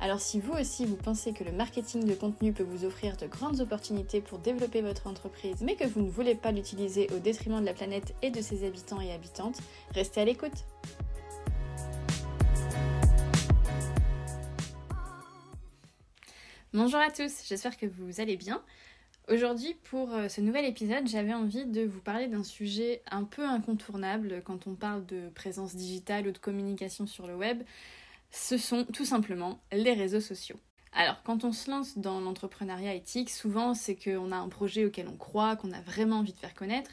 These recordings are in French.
Alors si vous aussi vous pensez que le marketing de contenu peut vous offrir de grandes opportunités pour développer votre entreprise, mais que vous ne voulez pas l'utiliser au détriment de la planète et de ses habitants et habitantes, restez à l'écoute. Bonjour à tous, j'espère que vous allez bien. Aujourd'hui, pour euh, ce nouvel épisode, j'avais envie de vous parler d'un sujet un peu incontournable quand on parle de présence digitale ou de communication sur le web, ce sont tout simplement les réseaux sociaux. Alors, quand on se lance dans l'entrepreneuriat éthique, souvent c'est qu'on a un projet auquel on croit, qu'on a vraiment envie de faire connaître.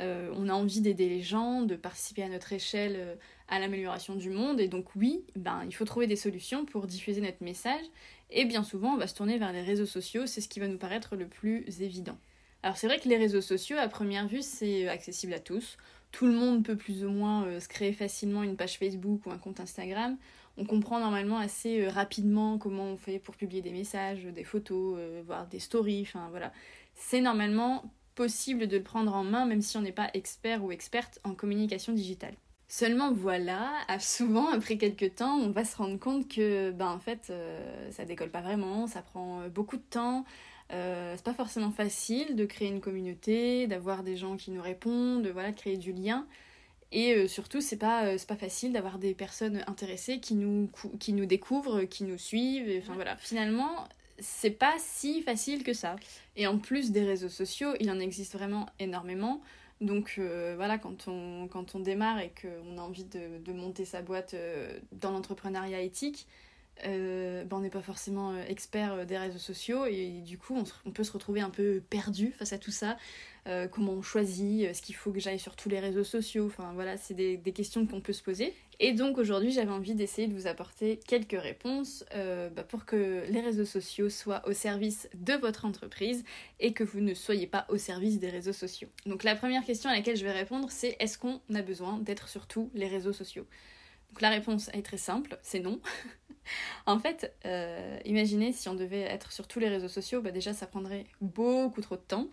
Euh, on a envie d'aider les gens, de participer à notre échelle euh, à l'amélioration du monde. Et donc oui, ben, il faut trouver des solutions pour diffuser notre message. Et bien souvent, on va se tourner vers les réseaux sociaux, c'est ce qui va nous paraître le plus évident. Alors c'est vrai que les réseaux sociaux, à première vue, c'est accessible à tous. Tout le monde peut plus ou moins euh, se créer facilement une page Facebook ou un compte Instagram on comprend normalement assez euh, rapidement comment on fait pour publier des messages, des photos, euh, voire des stories, enfin voilà. C'est normalement possible de le prendre en main même si on n'est pas expert ou experte en communication digitale. Seulement voilà, souvent après quelques temps, on va se rendre compte que ben en fait euh, ça décolle pas vraiment, ça prend beaucoup de temps, c'est pas forcément facile de créer une communauté, d'avoir des gens qui nous répondent, de voilà, créer du lien. Et euh, surtout, c'est pas, euh, pas facile d'avoir des personnes intéressées qui nous, qui nous découvrent, qui nous suivent. Enfin voilà, finalement, c'est pas si facile que ça. Et en plus des réseaux sociaux, il en existe vraiment énormément. Donc euh, voilà, quand on, quand on démarre et qu'on a envie de, de, monter sa boîte dans l'entrepreneuriat éthique, ben on n'est pas forcément expert des réseaux sociaux et du coup on, peut se retrouver un peu perdu face à tout ça. Euh, comment on choisit, est-ce qu'il faut que j'aille sur tous les réseaux sociaux, enfin voilà, c'est des, questions qu'on peut se poser. Et donc aujourd'hui j'avais envie d'essayer de vous apporter quelques réponses euh, bah, pour que les réseaux sociaux soient au service de votre entreprise et que vous ne soyez pas au service des réseaux sociaux. Donc la première question à laquelle je vais répondre c'est est-ce qu'on a besoin d'être sur tous les réseaux sociaux? Donc la réponse est très simple, c'est non. en fait, euh, imaginez si on devait être sur tous les réseaux sociaux, bah déjà ça prendrait beaucoup trop de temps.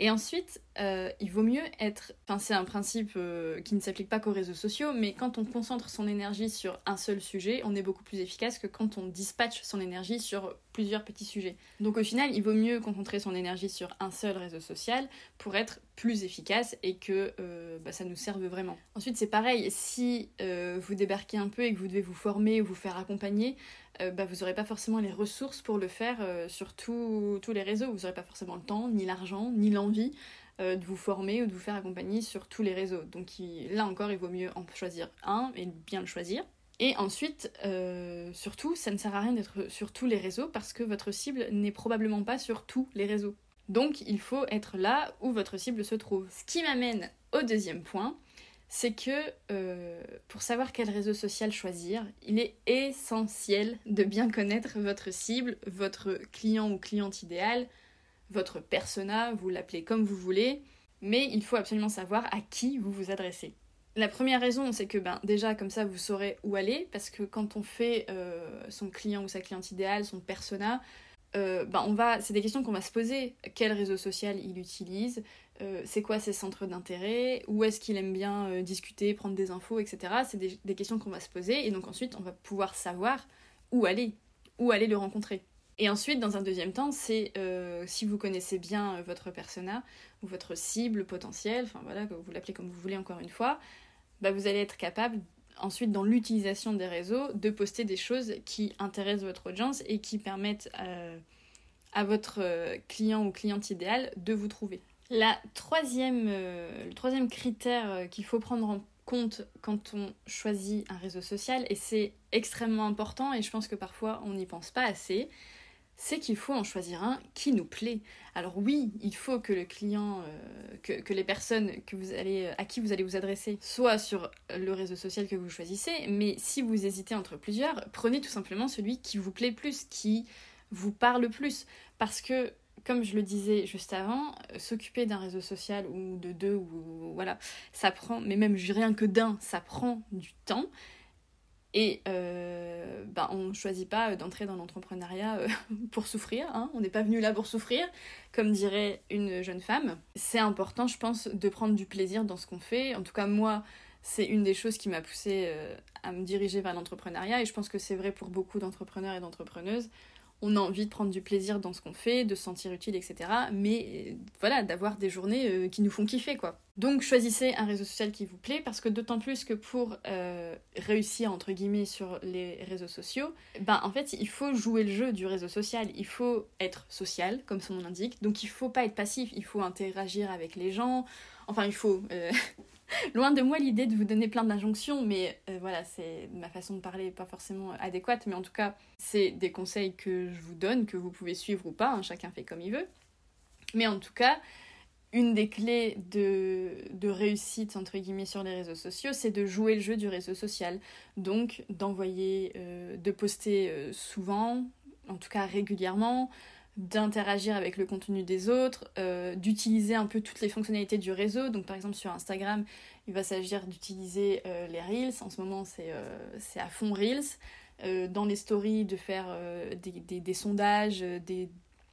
Et ensuite, euh, il vaut mieux être. Enfin, c'est un principe euh, qui ne s'applique pas qu'aux réseaux sociaux, mais quand on concentre son énergie sur un seul sujet, on est beaucoup plus efficace que quand on dispatche son énergie sur plusieurs petits sujets. Donc au final, il vaut mieux concentrer son énergie sur un seul réseau social pour être plus efficace et que euh, bah, ça nous serve vraiment. Ensuite, c'est pareil, si vous débarquez un peu et que vous devez vous former ou vous faire accompagner, euh, bah, vous n'aurez pas forcément les ressources pour le faire euh, sur tous les réseaux. Vous n'aurez pas forcément le temps, ni l'argent, ni l'envie euh, de vous former ou de vous faire accompagner sur tous les réseaux. Donc là encore, il vaut mieux en choisir un et bien le choisir. Et ensuite, surtout, ça ne sert à rien d'être sur tous les réseaux parce que votre cible n'est probablement pas sur tous les réseaux. Donc il faut être là où votre cible se trouve. Ce qui m'amène au deuxième point, c'est que euh, pour savoir quel réseau social choisir, il est essentiel de bien connaître votre cible, votre client ou cliente idéal, votre persona, vous l'appelez comme vous voulez, mais il faut absolument savoir à qui vous vous adressez. La première raison, c'est que ben, déjà comme ça vous saurez où aller, parce que quand on fait euh, son client ou sa cliente idéale, son persona, euh, ben c'est des questions qu'on va se poser. Quel réseau social il utilise? Euh, C'est quoi ses centres d'intérêt Où est-ce qu'il aime bien euh, discuter, prendre des infos, etc. C'est des, questions qu'on va se poser et donc ensuite on va pouvoir savoir où aller, où aller le rencontrer. Et ensuite, dans un deuxième temps, c'est si vous connaissez bien votre persona ou votre cible potentielle, enfin voilà, vous l'appelez comme vous voulez encore une fois, bah, vous allez être capable ensuite dans l'utilisation des réseaux de poster des choses qui intéressent votre audience et qui permettent euh, à votre euh, client ou cliente idéal de vous trouver. La troisième, euh, le troisième critère qu'il faut prendre en compte quand on choisit un réseau social, et c'est extrêmement important et je pense que parfois on n'y pense pas assez, c'est qu'il faut en choisir un qui nous plaît. Alors oui, il faut que le client, euh, que, les personnes que vous allez, à qui vous allez vous adresser soient sur le réseau social que vous choisissez, mais si vous hésitez entre plusieurs, prenez tout simplement celui qui vous plaît plus, qui vous parle plus. Parce que comme je le disais juste avant, s'occuper d'un réseau social ou de deux, ou voilà, ça prend, mais même rien que d'un, ça prend du temps. Et euh, ben, on ne choisit pas d'entrer dans l'entrepreneuriat euh, pour souffrir, hein. on n'est pas venu là pour souffrir, comme dirait une jeune femme. C'est important, je pense, de prendre du plaisir dans ce qu'on fait. En tout cas, moi, c'est une des choses qui m'a poussée euh, à me diriger vers l'entrepreneuriat, et je pense que c'est vrai pour beaucoup d'entrepreneurs et d'entrepreneuses on a envie de prendre du plaisir dans ce qu'on fait, de se sentir utile, etc. Mais euh, voilà, d'avoir des journées euh, qui nous font kiffer, quoi. Donc choisissez un réseau social qui vous plaît, parce que d'autant plus que pour euh, réussir, entre guillemets, sur les réseaux sociaux, ben en fait, il faut jouer le jeu du réseau social. Il faut être social, comme son nom l'indique. Donc il faut pas être passif, il faut interagir avec les gens. Enfin, il faut... Loin de moi l'idée de vous donner plein d'injonctions, mais euh, voilà, c'est ma façon de parler pas forcément adéquate, mais en tout cas, c'est des conseils que je vous donne, que vous pouvez suivre ou pas, hein, chacun fait comme il veut. Mais en tout cas, une des clés de, réussite, entre guillemets, sur les réseaux sociaux, c'est de jouer le jeu du réseau social. Donc, d'envoyer, euh, de poster euh, souvent, en tout cas régulièrement, d'interagir avec le contenu des autres, euh, d'utiliser un peu toutes les fonctionnalités du réseau. Donc par exemple sur Instagram, il va s'agir d'utiliser euh, les Reels. En ce moment, c'est euh, à fond Reels. dans les stories, de faire des, des, sondages, des,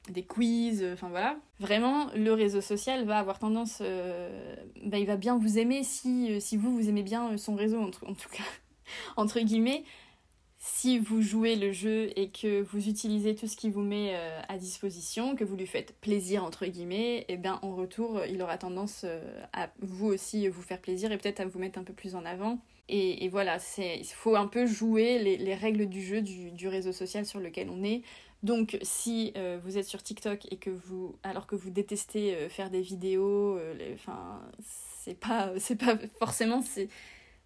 des quiz, enfin voilà. Vraiment, le réseau social va avoir tendance... Bah, il va bien vous aimer si, si vous, vous aimez bien son réseau, en tout cas, entre guillemets si vous jouez le jeu et que vous utilisez tout ce qui vous met euh, à disposition, que vous lui faites plaisir entre guillemets, et eh bien en retour, il aura tendance euh, à vous aussi vous faire plaisir et peut-être à vous mettre un peu plus en avant. Et, voilà, il faut un peu jouer les, règles du jeu du, réseau social sur lequel on est. Donc si euh, vous êtes sur TikTok et que vous, alors que vous détestez faire des vidéos, enfin c'est pas, c'est pas forcément,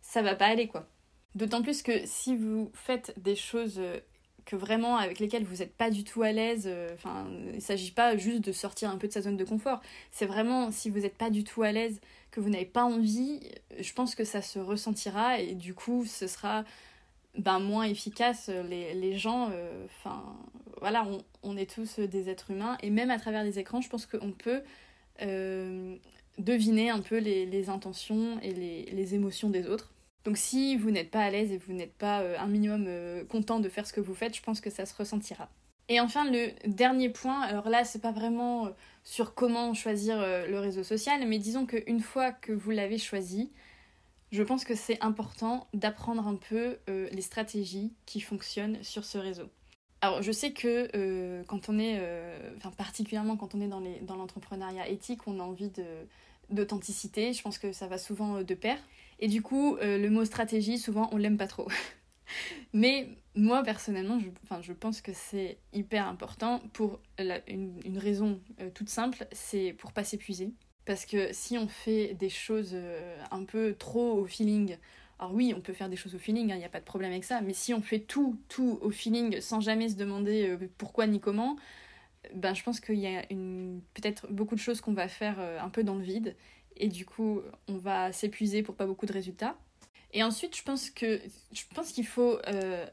ça va pas aller quoi. D'autant plus que si vous faites des choses euh, que vraiment avec lesquelles vous n'êtes pas du tout à l'aise, euh, enfin, il ne s'agit pas juste de sortir un peu de sa zone de confort. C'est vraiment si vous n'êtes pas du tout à l'aise, que vous n'avez pas envie, je pense que ça se ressentira et du coup ce sera ben, moins efficace. Les, gens, euh, enfin, voilà, on, est tous des êtres humains et même à travers les écrans, je pense qu'on peut deviner un peu les, intentions et les émotions des autres. Donc si vous n'êtes pas à l'aise et vous n'êtes pas euh, un minimum euh, content de faire ce que vous faites, je pense que ça se ressentira. Et enfin le dernier point, alors là c'est pas vraiment euh, sur comment choisir le réseau social, mais disons qu'une fois que vous l'avez choisi, je pense que c'est important d'apprendre un peu les stratégies qui fonctionnent sur ce réseau. Alors je sais que quand on est, enfin particulièrement quand on est dans l'entrepreneuriat éthique, on a envie d'authenticité, je pense que ça va souvent de pair. Et du coup, euh, le mot stratégie, souvent, on l'aime pas trop. Mais moi, personnellement, je, je pense que c'est hyper important pour une, raison euh, toute simple, c'est pour pas s'épuiser. Parce que si on fait des choses euh, un peu trop au feeling, alors oui, on peut faire des choses au feeling, il hein, n'y a pas de problème avec ça, mais si on fait tout, tout au feeling sans jamais se demander pourquoi ni comment, ben je pense qu'il y a peut-être beaucoup de choses qu'on va faire un peu dans le vide et du coup on va s'épuiser pour pas beaucoup de résultats. Et ensuite je pense que je pense qu'il faut euh,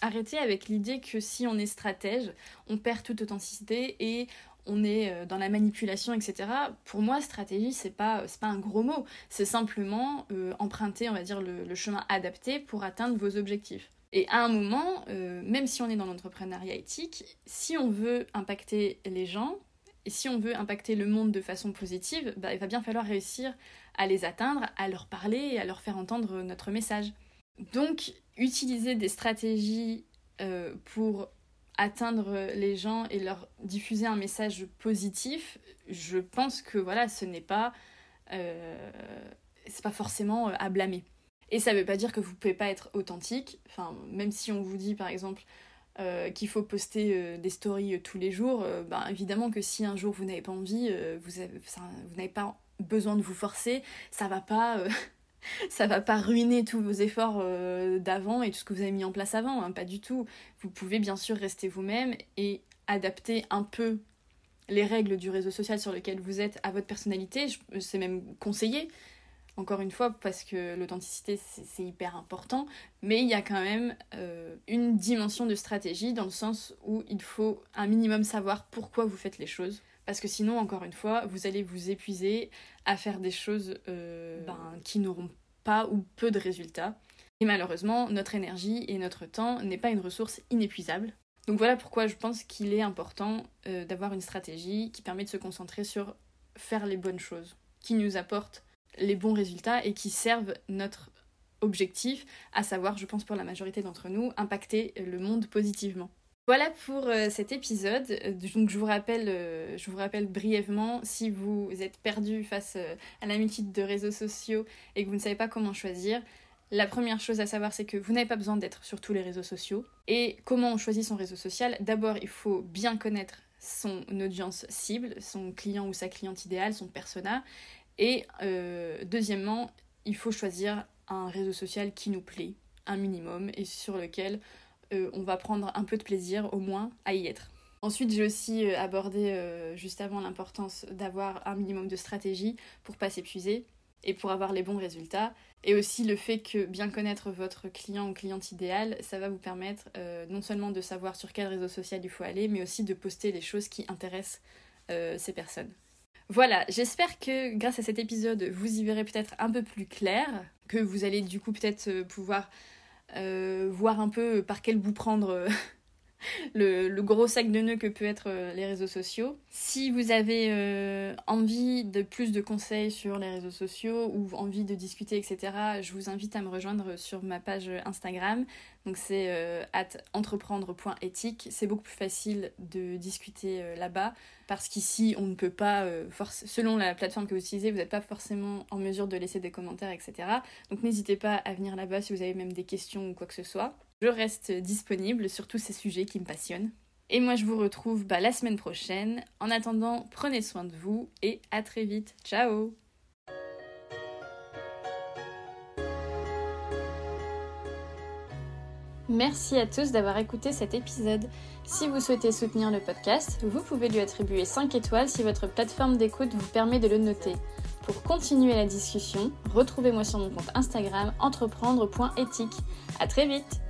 arrêter avec l'idée que si on est stratège, on perd toute authenticité et on est euh, dans la manipulation, etc. Pour moi, stratégie, c'est pas, pas un gros mot. C'est simplement euh, emprunter, on va dire, le, chemin adapté pour atteindre vos objectifs. Et à un moment, même si on est dans l'entrepreneuriat éthique, si on veut impacter les gens, et si on veut impacter le monde de façon positive, bah, il va bien falloir réussir à les atteindre, à leur parler et à leur faire entendre notre message. Donc, utiliser des stratégies euh, pour atteindre les gens et leur diffuser un message positif, je pense que voilà, ce n'est pas, euh, c'est pas forcément euh, à blâmer. Et ça ne veut pas dire que vous ne pouvez pas être authentique. Enfin, même si on vous dit par exemple, euh, qu'il faut poster euh, des stories euh, tous les jours, ben, évidemment que si un jour vous n'avez pas envie, vous, vous n'avez pas besoin de vous forcer, ça va pas, ça va pas ruiner tous vos efforts d'avant et tout ce que vous avez mis en place avant, hein, pas du tout. Vous pouvez bien sûr rester vous-même et adapter un peu les règles du réseau social sur lequel vous êtes à votre personnalité, c'est même conseillé. Encore une fois, parce que l'authenticité, c'est hyper important, mais il y a quand même euh, une dimension de stratégie dans le sens où il faut un minimum savoir pourquoi vous faites les choses. Parce que sinon, encore une fois, vous allez vous épuiser à faire des choses euh, ben, qui n'auront pas ou peu de résultats. Et malheureusement, notre énergie et notre temps n'est pas une ressource inépuisable. Donc voilà pourquoi je pense qu'il est important euh, d'avoir une stratégie qui permet de se concentrer sur faire les bonnes choses, qui nous apportent les bons résultats et qui servent notre objectif, à savoir, je pense pour la majorité d'entre nous, impacter le monde positivement. Voilà pour euh, cet épisode. Donc je vous rappelle, euh, je vous rappelle brièvement, si vous êtes perdu face euh, à la multitude de réseaux sociaux et que vous ne savez pas comment choisir, la première chose à savoir, c'est que vous n'avez pas besoin d'être sur tous les réseaux sociaux. Et comment on choisit son réseau social? D'abord, il faut bien connaître son audience cible, son client ou sa cliente idéale, son persona. Et deuxièmement, il faut choisir un réseau social qui nous plaît, un minimum, et sur lequel euh, on va prendre un peu de plaisir au moins à y être. Ensuite, j'ai aussi euh, abordé euh, juste avant l'importance d'avoir un minimum de stratégie pour pas s'épuiser et pour avoir les bons résultats. Et aussi le fait que bien connaître votre client ou cliente idéal, ça va vous permettre non seulement de savoir sur quel réseau social il faut aller, mais aussi de poster les choses qui intéressent ces personnes. Voilà, j'espère que grâce à cet épisode, vous y verrez peut-être un peu plus clair, que vous allez du coup peut-être pouvoir euh, voir un peu par quel bout prendre euh, le, gros sac de nœuds que peut être euh, les réseaux sociaux. Si vous avez envie de plus de conseils sur les réseaux sociaux ou envie de discuter, etc., je vous invite à me rejoindre sur ma page Instagram. Donc c'est at entreprendre.éthique. C'est beaucoup plus facile de discuter là-bas parce qu'ici on ne peut pas, euh, selon la plateforme que vous utilisez, vous n'êtes pas forcément en mesure de laisser des commentaires, etc. Donc n'hésitez pas à venir là-bas si vous avez même des questions ou quoi que ce soit. Je reste disponible sur tous ces sujets qui me passionnent. Et moi je vous retrouve bah, la semaine prochaine. En attendant, prenez soin de vous et à très vite. Ciao Merci à tous d'avoir écouté cet épisode. Si vous souhaitez soutenir le podcast, vous pouvez lui attribuer 5 étoiles si votre plateforme d'écoute vous permet de le noter. Pour continuer la discussion, retrouvez-moi sur mon compte Instagram entreprendre.éthique. À très vite